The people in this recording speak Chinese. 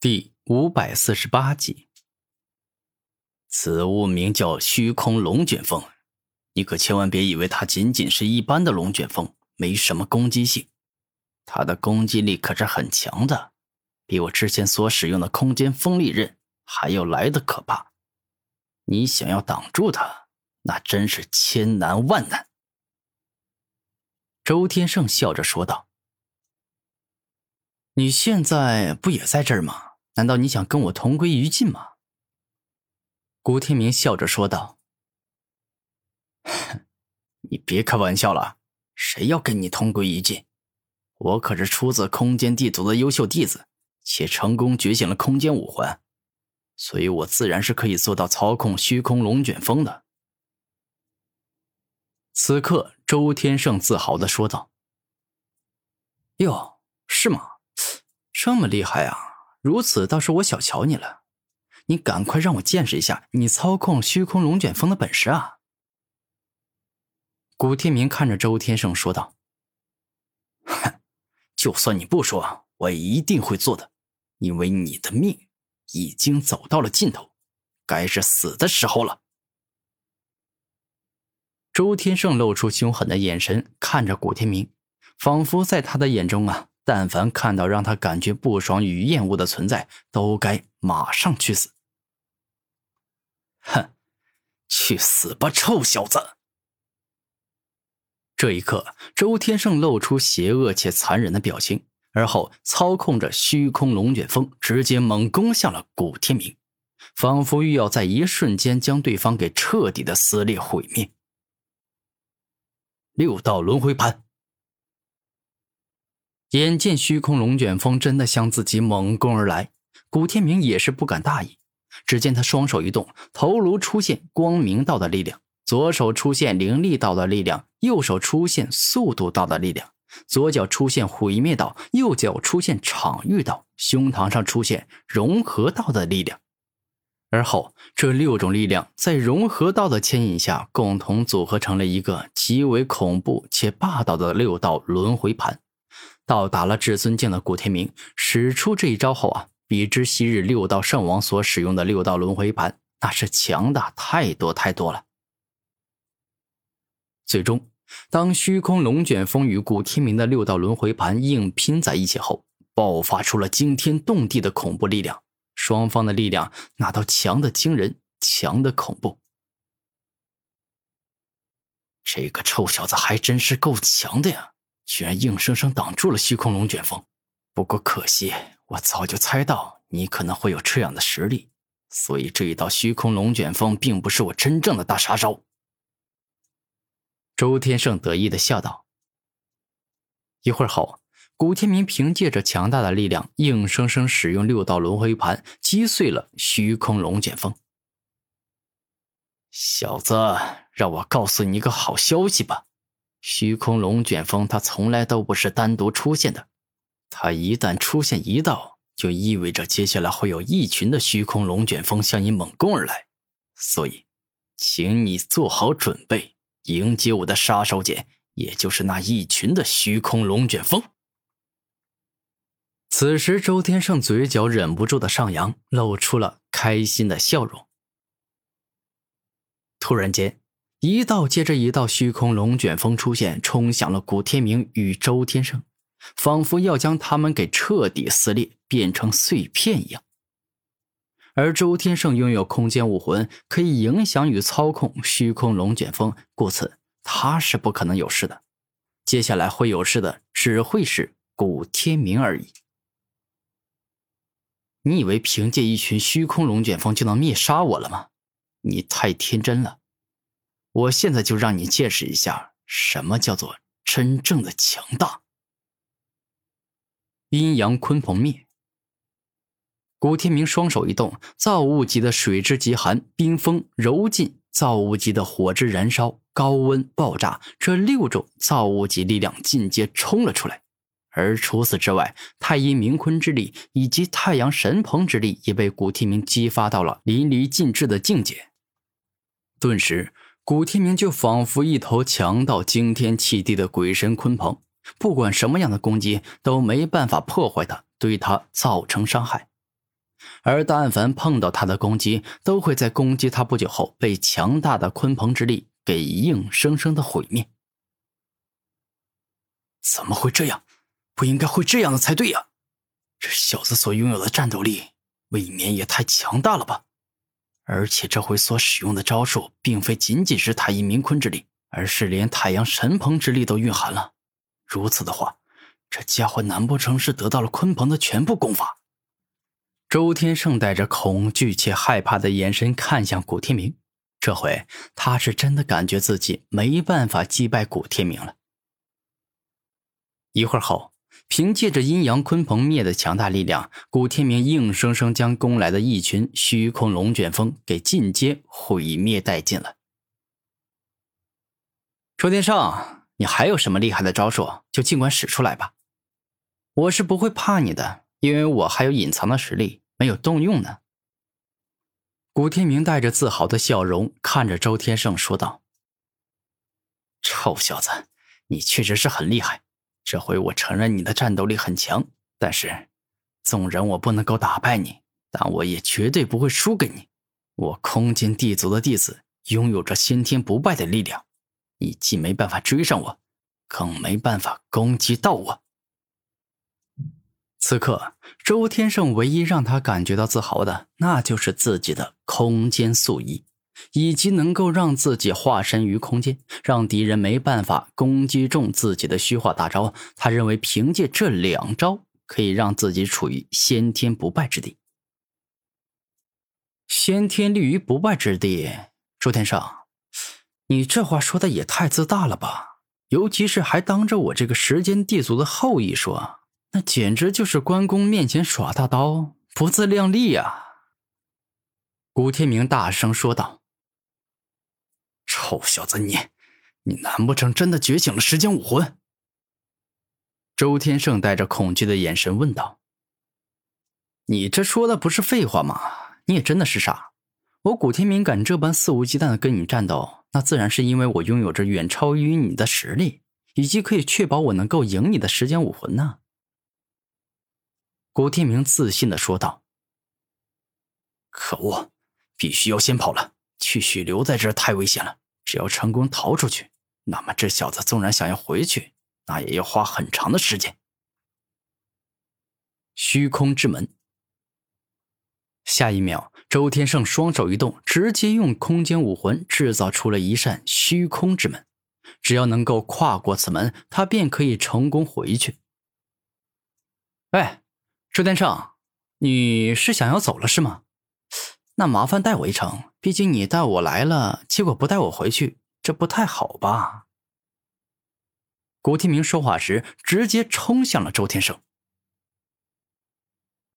第五百四十八集，此物名叫虚空龙卷风，你可千万别以为它仅仅是一般的龙卷风，没什么攻击性。它的攻击力可是很强的，比我之前所使用的空间锋利刃还要来的可怕。你想要挡住它，那真是千难万难。周天胜笑着说道：“你现在不也在这儿吗？”难道你想跟我同归于尽吗？古天明笑着说道：“你别开玩笑了，谁要跟你同归于尽？我可是出自空间地族的优秀弟子，且成功觉醒了空间五环，所以我自然是可以做到操控虚空龙卷风的。”此刻，周天胜自豪的说道：“哟，是吗？这么厉害啊！”如此倒是我小瞧你了，你赶快让我见识一下你操控虚空龙卷风的本事啊！古天明看着周天胜说道：“哼，就算你不说，我也一定会做的，因为你的命已经走到了尽头，该是死的时候了。”周天胜露出凶狠的眼神看着古天明，仿佛在他的眼中啊。但凡看到让他感觉不爽与厌恶的存在，都该马上去死。哼，去死吧，臭小子！这一刻，周天胜露出邪恶且残忍的表情，而后操控着虚空龙卷风，直接猛攻向了古天明，仿佛欲要在一瞬间将对方给彻底的撕裂毁灭。六道轮回盘。眼见虚空龙卷风真的向自己猛攻而来，古天明也是不敢大意。只见他双手一动，头颅出现光明道的力量，左手出现灵力道的力量，右手出现速度道的力量，左脚出现毁灭道，右脚出现场域道，胸膛上出现融合道的力量。而后，这六种力量在融合道的牵引下，共同组合成了一个极为恐怖且霸道的六道轮回盘。到达了至尊境的古天明使出这一招后啊，比之昔日六道圣王所使用的六道轮回盘，那是强大太多太多了。最终，当虚空龙卷风与古天明的六道轮回盘硬拼在一起后，爆发出了惊天动地的恐怖力量。双方的力量那都强的惊人，强的恐怖。这个臭小子还真是够强的呀！居然硬生生挡住了虚空龙卷风，不过可惜，我早就猜到你可能会有这样的实力，所以这一道虚空龙卷风并不是我真正的大杀招。周天胜得意的笑道。一会儿后，古天明凭借着强大的力量，硬生生使用六道轮回盘击碎了虚空龙卷风。小子，让我告诉你一个好消息吧。虚空龙卷风，它从来都不是单独出现的。它一旦出现一道，就意味着接下来会有一群的虚空龙卷风向你猛攻而来。所以，请你做好准备，迎接我的杀手锏，也就是那一群的虚空龙卷风。此时，周天胜嘴角忍不住的上扬，露出了开心的笑容。突然间。一道接着一道虚空龙卷风出现，冲向了古天明与周天胜，仿佛要将他们给彻底撕裂，变成碎片一样。而周天胜拥有空间武魂，可以影响与操控虚空龙卷风，故此他是不可能有事的。接下来会有事的，只会是古天明而已。你以为凭借一群虚空龙卷风就能灭杀我了吗？你太天真了。我现在就让你见识一下什么叫做真正的强大。阴阳鲲鹏灭。古天明双手一动，造物级的水之极寒、冰封、柔劲，造物级的火之燃烧、高温爆炸，这六种造物级力量尽皆冲了出来。而除此之外，太阴冥坤之力以及太阳神鹏之力也被古天明激发到了淋漓尽致的境界。顿时。古天明就仿佛一头强到惊天泣地的鬼神鲲鹏，不管什么样的攻击都没办法破坏他，对他造成伤害。而但凡碰到他的攻击，都会在攻击他不久后被强大的鲲鹏之力给硬生生的毁灭。怎么会这样？不应该会这样的才对呀！这小子所拥有的战斗力，未免也太强大了吧！而且这回所使用的招数，并非仅仅是太阴冥坤之力，而是连太阳神鹏之力都蕴含了。如此的话，这家伙难不成是得到了鲲鹏的全部功法？周天胜带着恐惧且害怕的眼神看向古天明，这回他是真的感觉自己没办法击败古天明了。一会儿后，凭借着阴阳鲲鹏灭的强大力量，古天明硬生生将攻来的一群虚空龙卷风给尽皆毁灭殆尽了。周天胜，你还有什么厉害的招数，就尽管使出来吧，我是不会怕你的。因为我还有隐藏的实力没有动用呢。古天明带着自豪的笑容看着周天胜说道：“臭小子，你确实是很厉害。这回我承认你的战斗力很强，但是，纵然我不能够打败你，但我也绝对不会输给你。我空间地族的弟子拥有着先天不败的力量，你既没办法追上我，更没办法攻击到我。”此刻，周天胜唯一让他感觉到自豪的，那就是自己的空间素衣，以及能够让自己化身于空间，让敌人没办法攻击中自己的虚化大招。他认为凭借这两招，可以让自己处于先天不败之地。先天立于不败之地，周天胜，你这话说的也太自大了吧？尤其是还当着我这个时间地族的后裔说。那简直就是关公面前耍大刀，不自量力啊！古天明大声说道：“臭小子，你，你难不成真的觉醒了时间武魂？”周天胜带着恐惧的眼神问道：“你这说的不是废话吗？你也真的是傻！我古天明敢这般肆无忌惮的跟你战斗，那自然是因为我拥有着远超于你的实力，以及可以确保我能够赢你的时间武魂呢。”古天明自信的说道：“可恶，必须要先跑了，继续留在这太危险了。只要成功逃出去，那么这小子纵然想要回去，那也要花很长的时间。”虚空之门。下一秒，周天胜双手一动，直接用空间武魂制造出了一扇虚空之门。只要能够跨过此门，他便可以成功回去。哎。周天胜，你是想要走了是吗？那麻烦带我一程，毕竟你带我来了，结果不带我回去，这不太好吧？古天明说话时，直接冲向了周天胜。